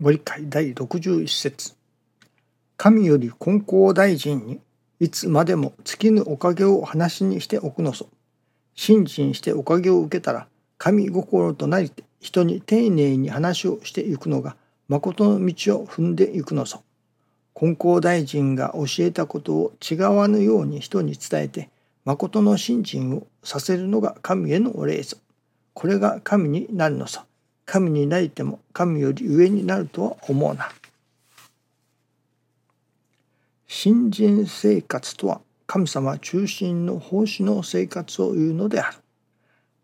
ご理解第61節神より金光大臣にいつまでも尽きぬおかげを話にしておくのそ。信心しておかげを受けたら神心となりて人に丁寧に話をしていくのが誠の道を踏んでいくのそ。金光大臣が教えたことを違わぬように人に伝えて誠の信心をさせるのが神へのお礼ぞ。これが神になるのさ。神になりても神より上になるとは思うな。新人生活とは神様中心の奉仕の生活を言うのである。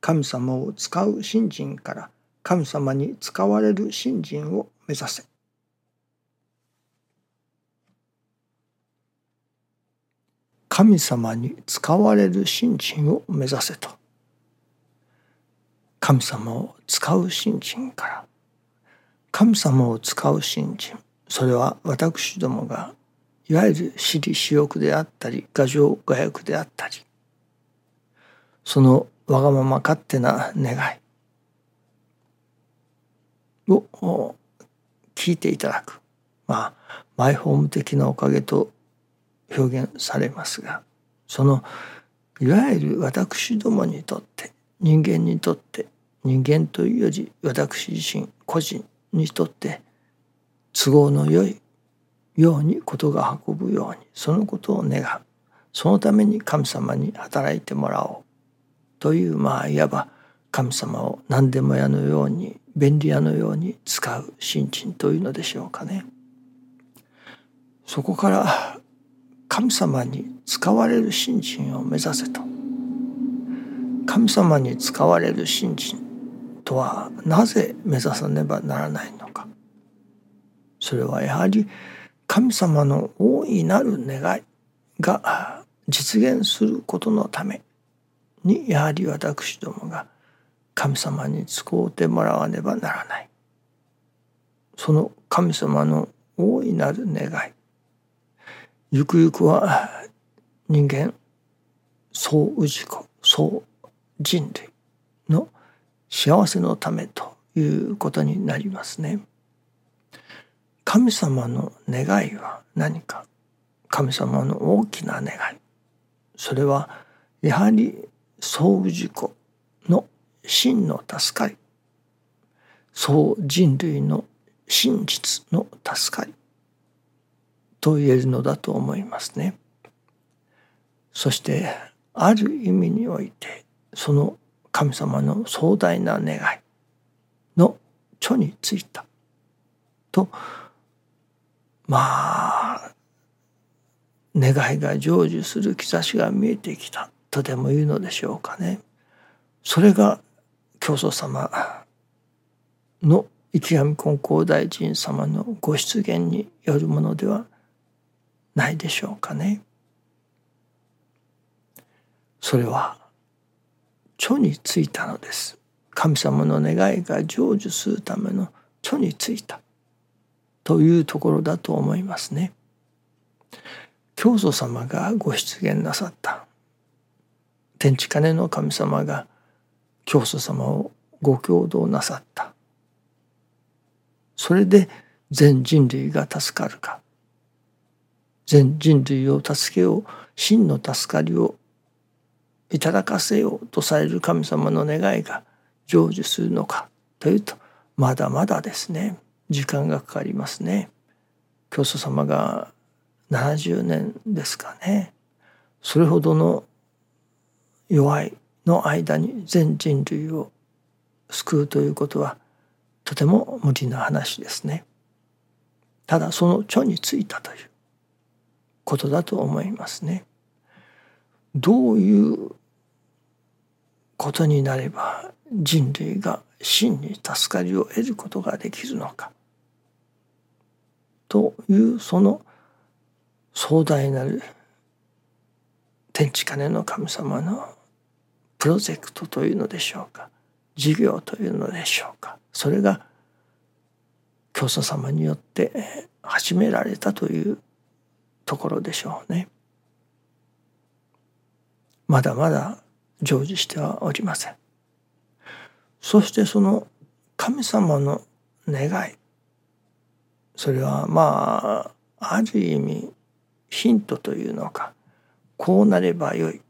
神様を使う信心から神様に使われる信心を目指せ。神様に使われる信心を目指せと。神様を使う信心から。神様を使う信心。それは私どもがいわゆる私利私欲であったり牙城牙欲であったり。そのわがまま勝手な願い。を聞いていただく。まあマイホーム的なおかげと表現されますがそのいわゆる私どもにとって人間にとって人間というより私自身個人にとって都合の良いようにことが運ぶようにそのことを願う。そのために神様に働いてもらおう。というまあいわば神様を何でも屋のように便利屋のように使う心というのでしょうかね。そこから神様に使われる心を目指せと。神様に使われる信心とはなぜ目指さねばならないのか。それはやはり神様の大いなる願いが実現することのためにやはり私どもが神様に使うてもらわねばならない。その神様の大いなる願いゆくゆくは人間総氏子総人類の幸せのためということになりますね。神様の願いは何か？神様の大きな願いそれはやはり総事故の真の助かり総人類の真実の助かりと言えるのだと思いますね。そしてある意味においてその神様の壮大な願いの著についたとまあ願いが成就する兆しが見えてきたとでも言うのでしょうかね。それが教祖様の池上金光大臣様のご出現によるものではないでしょうかね。それは著についたのです。神様の願いが成就するための著についた。というところだと思いますね。教祖様がご出現なさった。天地金の神様が教祖様をご共同なさった。それで全人類が助かるか。全人類を助けよう。真の助かりをいただかせようとされる神様の願いが成就するのかというとまだまだですね時間がかかりますね。教祖様が70年ですかねそれほどの弱いの間に全人類を救うということはとても無理な話ですね。ただその著についたということだと思いますね。どういうことになれば人類が真に助かりを得ることができるのか。というその壮大なる天地金の神様のプロジェクトというのでしょうか。事業というのでしょうか。それが教祖様によって始められたというところでしょうね。まだまだ成就してはおりません。そしてその神様の願いそれはまあある意味ヒントというのかこうなればよい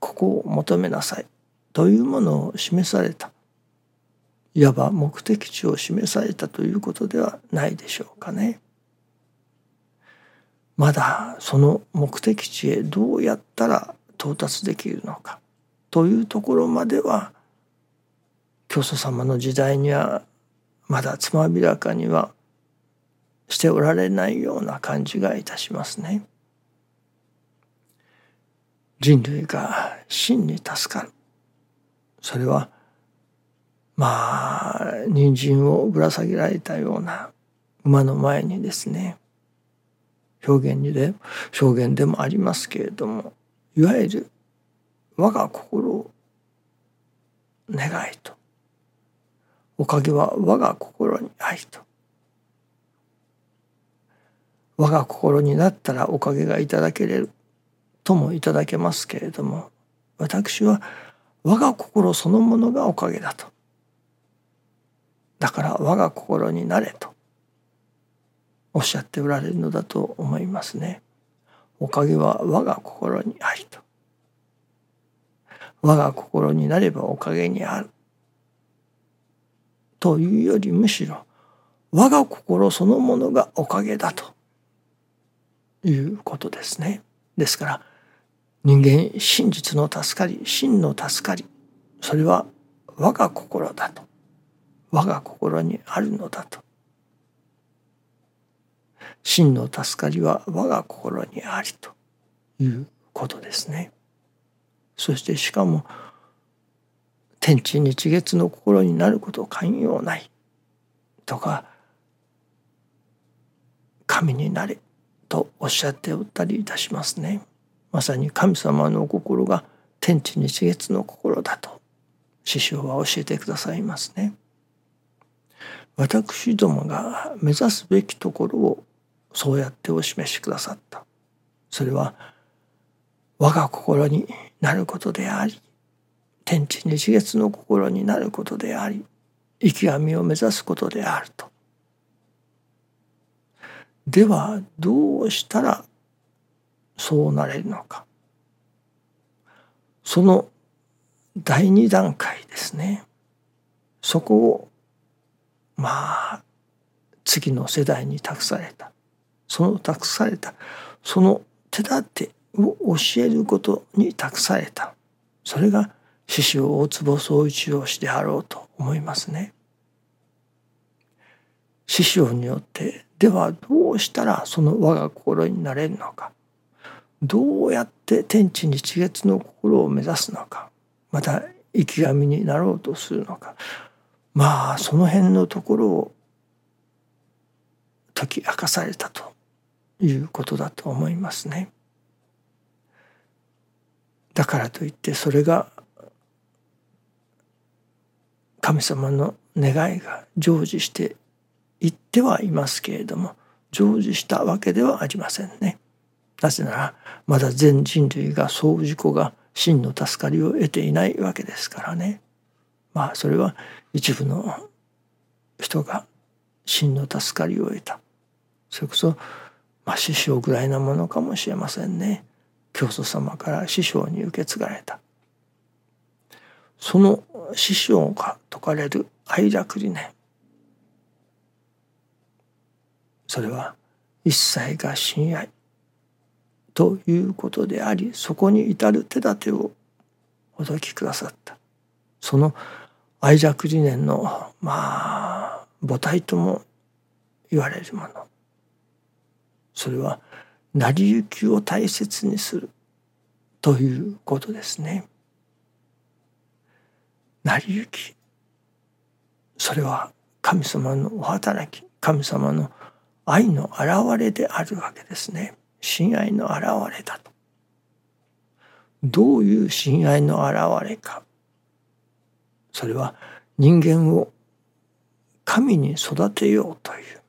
ここを求めなさいというものを示されたいわば目的地を示されたということではないでしょうかね。まだその目的地へどうやったら到達できるのかというところまでは教祖様の時代にはまだつまびらかにはしておられないような感じがいたしますね。人類が真に助かるそれはまあ人参をぶら下げられたような馬の前にですね表現にで表現でもありますけれどもいわゆる我が心を願いとおかげは我が心に愛と我が心になったらおかげがいただけれるともいただけますけれども私は我が心そのものがおかげだとだから我が心になれとおっしゃっておられるのだと思いますね。おかげは我が心にありと。我が心になればおかげにある。というよりむしろ我が心そのものがおかげだということですね。ですから人間真実の助かり真の助かりそれは我が心だと我が心にあるのだと真の助かりは我が心にありということですね。そしてしかも天地日月の心になること寛容ないとか神になれとおっしゃっておったりいたしますね。まさに神様の心が天地日月の心だと師匠は教えてくださいますね。私どもが目指すべきところをそうやってお示しくださったそれは我が心になることであり天地日月の心になることであり生き神を目指すことであると。ではどうしたらそうなれるのか。その第二段階ですね。そこをまあ次の世代に託された。その託されたその手立てを教えることに託されたそれが師匠大坪宗一郎氏であろうと思いますね。師匠によってではどうしたらその我が心になれるのかどうやって天地日月の心を目指すのかまた生き神になろうとするのかまあその辺のところを解き明かされたということだと思いますね。だからといってそれが神様の願いが成就していってはいますけれども成就したわけではありませんね。なぜならまだ全人類が総自己が真の助かりを得ていないわけですからね。まあそれは一部の人が真の助かりを得た。それこそまあ、師匠ぐらいなものかもしれませんね教祖様から師匠に受け継がれた。その師匠が説かれる愛楽理念それは一切が親愛ということでありそこに至る手立てをお説きくださった。その愛着理念のまあ母体とも言われるもの。それは成り行きを大切にするということですね。成り行きそれは神様のお働き神様の愛の表れであるわけですね。親愛の表れだと。どういう親愛の表れか。それは人間を神に育てようという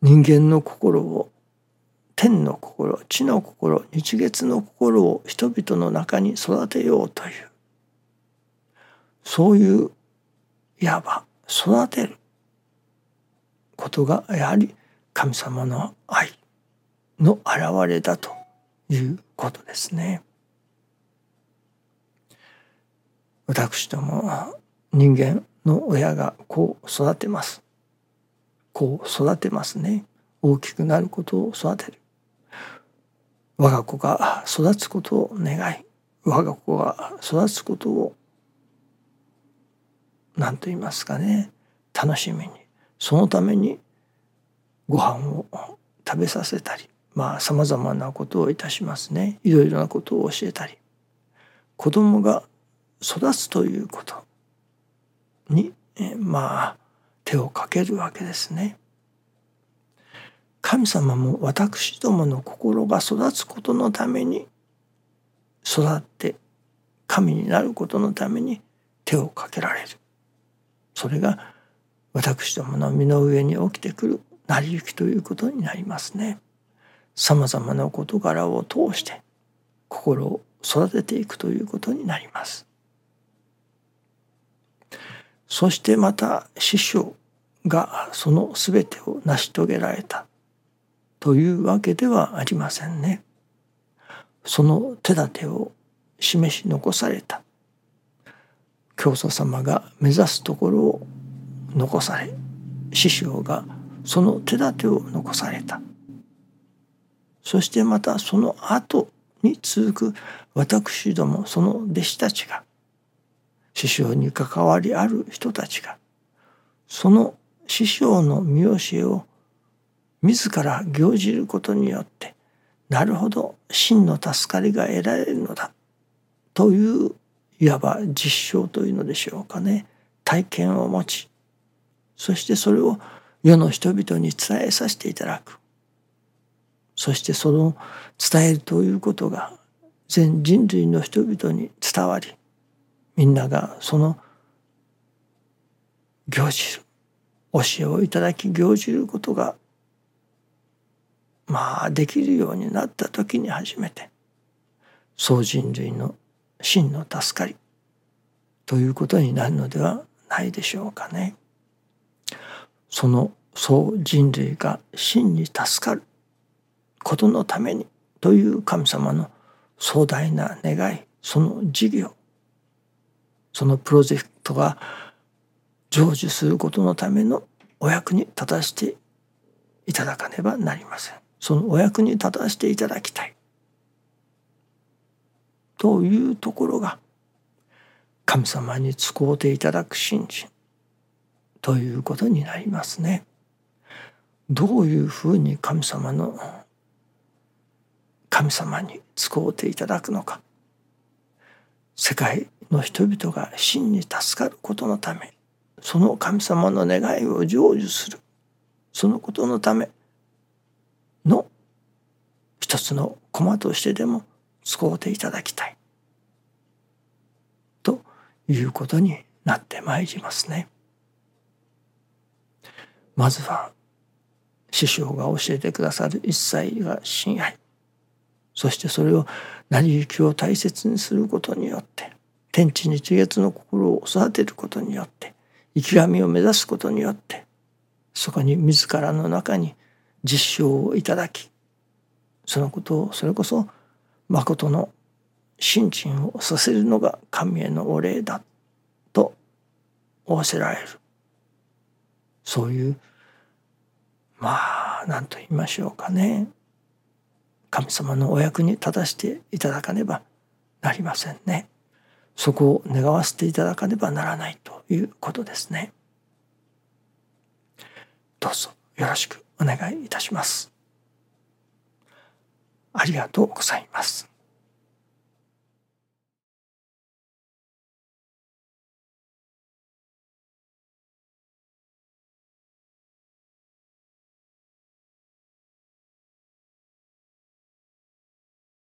人間の心を天の心地の心日月の心を人々の中に育てようというそういういわば育てることがやはり神様の愛の表れだということですね。私ども人間の親がこう育てます。こう育てますね。大きくなることを育てる。我が子が育つことを願い、我が子が育つことを何と言いますかね楽しみにそのためにご飯を食べさせたりまあさまざまなことをいたしますねいろいろなことを教えたり子供が育つということにまあ手をかけるわけですね。神様も私どもの心が育つことのために育って神になることのために手をかけられるそれが私どもの身の上に起きてくる成り行きということになりますね。さまざまな事柄を通して心を育てていくということになります。そしてまた師匠がその全てを成し遂げられたというわけではありませんね。その手立てを示し残された教祖様が目指すところを残され師匠がその手立てを残されたそしてまたその後に続く私どもその弟子たちが師匠に関わりある人たちがその師匠の見教えを自ら行じることによってなるほど真の助かりが得られるのだといういわば実証というのでしょうかね。体験を持ちそしてそれを世の人々に伝えさせていただく。そしてその伝えるということが全人類の人々に伝わりみんながその行じる教えをいただき行じることがまあできるようになった時に初めて総人類の真の助かりということになるのではないでしょうかね。その総人類が真に助かることのためにという神様の壮大な願いその事業そのプロジェクトが成就することのためのお役に立たせていただかねばなりません。そのお役に立たせていただきたい。というところが神様に使うていただく信心ということになりますね。どういうふうに神様の神様に使うていただくのか世界の人々が真に助かることのためその神様の願いを成就するそのことのための一つの駒としてでも使うていただきたいということになってまいりますね。まずは師匠が教えてくださる一切が親愛そしてそれを成り行きを大切にすることによって天地に地月の心を育てることによって生き神を目指すことによってそこに自らの中に実証をいただきそのことをそれこそ誠の信心をさせるのが神へのお礼だと仰せられるそういうまあ何と言いましょうかね神様のお役に立たせていただかねばなりませんね。そこを願わせていただかねばならないということですね。どうぞよろしくお願いいたします。ありがとうございます。